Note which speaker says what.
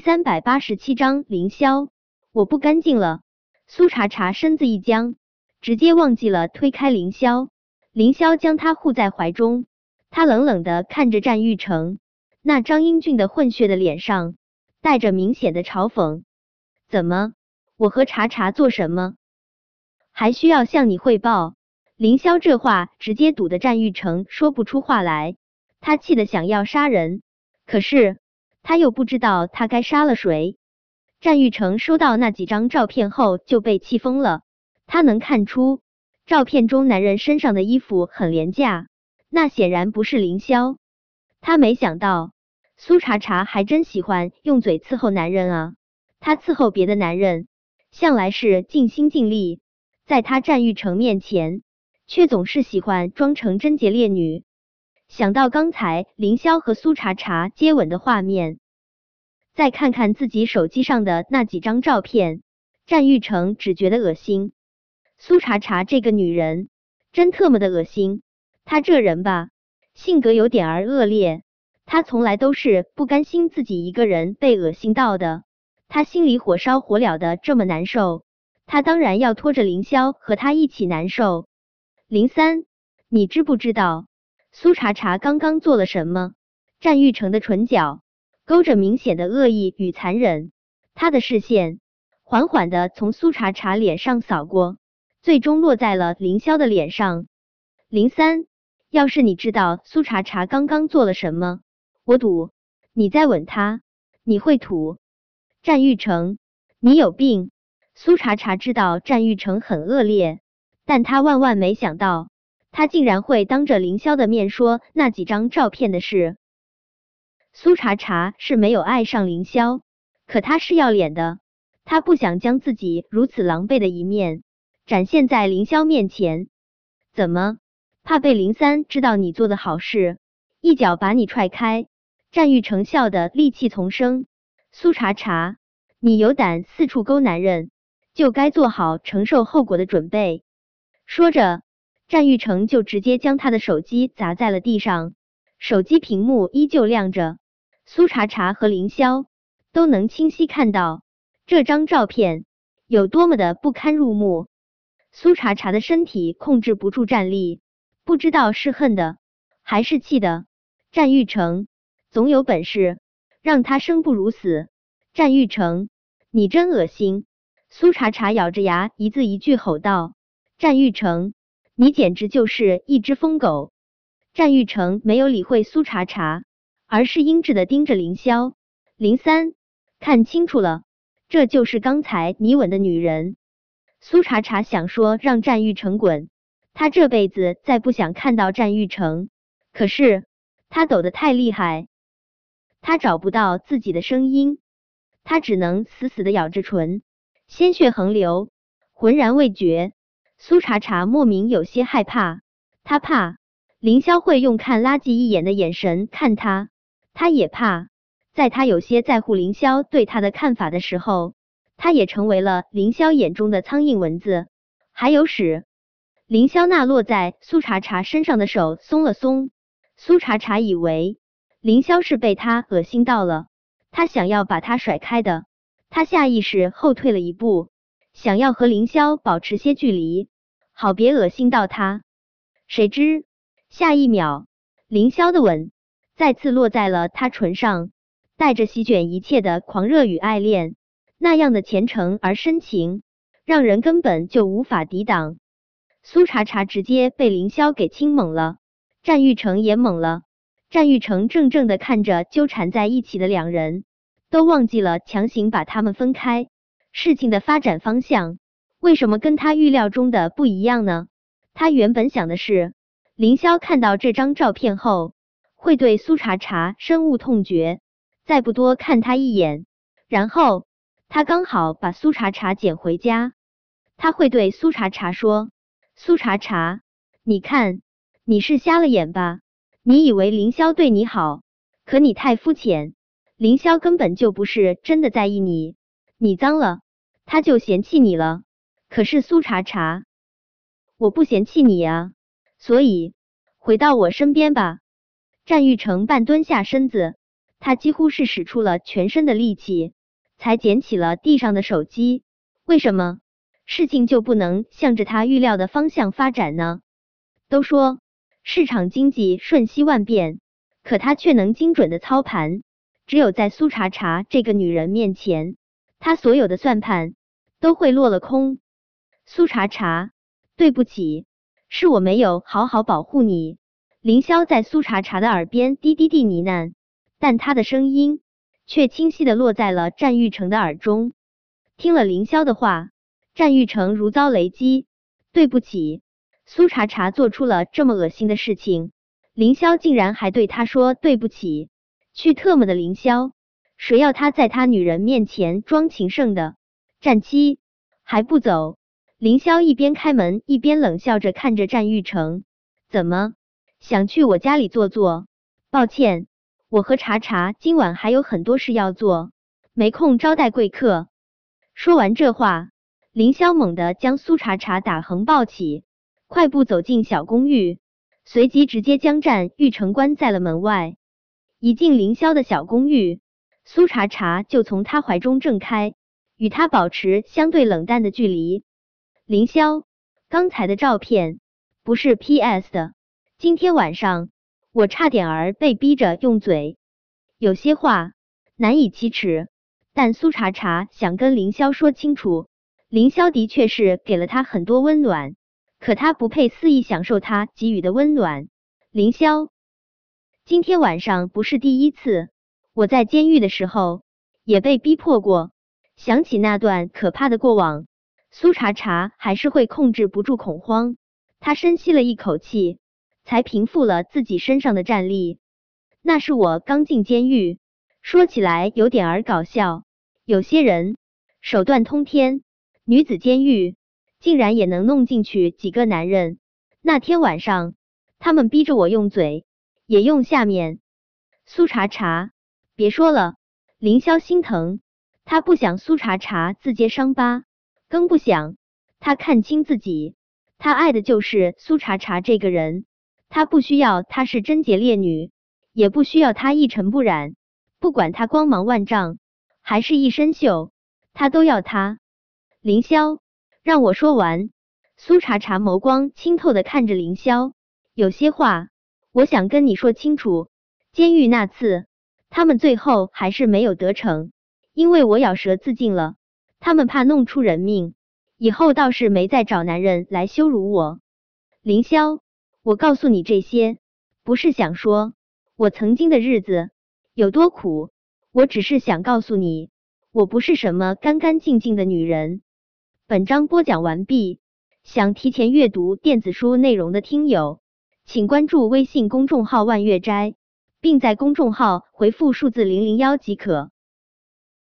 Speaker 1: 三百八十七章凌霄，我不干净了。苏茶茶身子一僵，直接忘记了推开凌霄。凌霄将他护在怀中，他冷冷的看着战玉成，那张英俊的混血的脸上带着明显的嘲讽。怎么？我和茶茶做什么？还需要向你汇报？凌霄这话直接堵得战玉成说不出话来，他气得想要杀人，可是。他又不知道他该杀了谁。战玉成收到那几张照片后就被气疯了。他能看出照片中男人身上的衣服很廉价，那显然不是凌霄。他没想到苏茶茶还真喜欢用嘴伺候男人啊！他伺候别的男人向来是尽心尽力，在他战玉成面前却总是喜欢装成贞洁烈女。想到刚才凌霄和苏茶茶接吻的画面，再看看自己手机上的那几张照片，战玉成只觉得恶心。苏茶茶这个女人真特么的恶心。她这人吧，性格有点儿恶劣。她从来都是不甘心自己一个人被恶心到的，她心里火烧火燎的这么难受，她当然要拖着凌霄和他一起难受。零三，你知不知道？苏茶茶刚刚做了什么？战玉成的唇角勾着明显的恶意与残忍，他的视线缓缓的从苏茶茶脸上扫过，最终落在了凌霄的脸上。零三，要是你知道苏茶茶刚刚做了什么，我赌你再吻他，你会吐。战玉成，你有病！苏茶茶知道战玉成很恶劣，但他万万没想到。他竟然会当着凌霄的面说那几张照片的事。苏茶茶是没有爱上凌霄，可他是要脸的，他不想将自己如此狼狈的一面展现在凌霄面前。怎么，怕被林三知道你做的好事，一脚把你踹开？战玉成笑的戾气丛生。苏茶茶，你有胆四处勾男人，就该做好承受后果的准备。说着。战玉成就直接将他的手机砸在了地上，手机屏幕依旧亮着。苏茶茶和凌霄都能清晰看到这张照片有多么的不堪入目。苏茶茶的身体控制不住站立，不知道是恨的还是气的。战玉成总有本事让他生不如死。战玉成，你真恶心！苏茶茶咬着牙一字一句吼道：“战玉成。”你简直就是一只疯狗！战玉成没有理会苏茶茶，而是阴鸷的盯着凌霄。林三，看清楚了，这就是刚才你吻的女人。苏茶茶想说让战玉成滚，他这辈子再不想看到战玉成。可是他抖得太厉害，他找不到自己的声音，他只能死死的咬着唇，鲜血横流，浑然未觉。苏茶茶莫名有些害怕，他怕凌霄会用看垃圾一眼的眼神看他，他也怕在他有些在乎凌霄对他的看法的时候，他也成为了凌霄眼中的苍蝇蚊子。还有屎！凌霄那落在苏茶茶身上的手松了松，苏茶茶以为凌霄是被他恶心到了，他想要把他甩开的，他下意识后退了一步。想要和凌霄保持些距离，好别恶心到他。谁知下一秒，凌霄的吻再次落在了他唇上，带着席卷一切的狂热与爱恋，那样的虔诚而深情，让人根本就无法抵挡。苏茶茶直接被凌霄给亲懵了，战玉成也懵了。战玉成怔怔的看着纠缠在一起的两人，都忘记了强行把他们分开。事情的发展方向为什么跟他预料中的不一样呢？他原本想的是，凌霄看到这张照片后会对苏茶茶深恶痛绝，再不多看他一眼，然后他刚好把苏茶茶捡回家，他会对苏茶茶说：“苏茶茶，你看你是瞎了眼吧？你以为凌霄对你好，可你太肤浅，凌霄根本就不是真的在意你。”你脏了，他就嫌弃你了。可是苏茶茶，我不嫌弃你呀，所以回到我身边吧。战玉成半蹲下身子，他几乎是使出了全身的力气，才捡起了地上的手机。为什么事情就不能向着他预料的方向发展呢？都说市场经济瞬息万变，可他却能精准的操盘。只有在苏茶茶这个女人面前，他所有的算盘都会落了空。苏茶茶，对不起，是我没有好好保护你。凌霄在苏茶茶的耳边低低地呢喃，但他的声音却清晰的落在了战玉成的耳中。听了凌霄的话，战玉成如遭雷击。对不起，苏茶茶做出了这么恶心的事情，凌霄竟然还对他说对不起。去特么的凌霄，谁要他在他女人面前装情圣的？战七还不走？凌霄一边开门一边冷笑着看着战玉成，怎么想去我家里坐坐？抱歉，我和茶茶今晚还有很多事要做，没空招待贵客。说完这话，凌霄猛地将苏茶茶打横抱起，快步走进小公寓，随即直接将战玉成关在了门外。一进凌霄的小公寓，苏茶茶就从他怀中挣开，与他保持相对冷淡的距离。凌霄，刚才的照片不是 P.S. 的，今天晚上我差点儿被逼着用嘴，有些话难以启齿。但苏茶茶想跟凌霄说清楚，凌霄的确是给了他很多温暖，可他不配肆意享受他给予的温暖。凌霄，今天晚上不是第一次，我在监狱的时候也被逼迫过。想起那段可怕的过往，苏茶茶还是会控制不住恐慌。他深吸了一口气，才平复了自己身上的战栗。那是我刚进监狱。说起来有点儿搞笑，有些人手段通天，女子监狱竟然也能弄进去几个男人。那天晚上，他们逼着我用嘴，也用下面。苏茶茶，别说了，凌霄心疼，他不想苏茶茶自揭伤疤，更不想他看清自己。他爱的就是苏茶茶这个人，他不需要她是贞洁烈女，也不需要她一尘不染。不管他光芒万丈，还是一身锈，他都要他。凌霄，让我说完。苏茶茶眸光清透的看着凌霄，有些话我想跟你说清楚。监狱那次，他们最后还是没有得逞，因为我咬舌自尽了。他们怕弄出人命，以后倒是没再找男人来羞辱我。凌霄，我告诉你这些，不是想说我曾经的日子。有多苦，我只是想告诉你，我不是什么干干净净的女人。本章播讲完毕，想提前阅读电子书内容的听友，请关注微信公众号万月斋，并在公众号回复数字零零幺即可。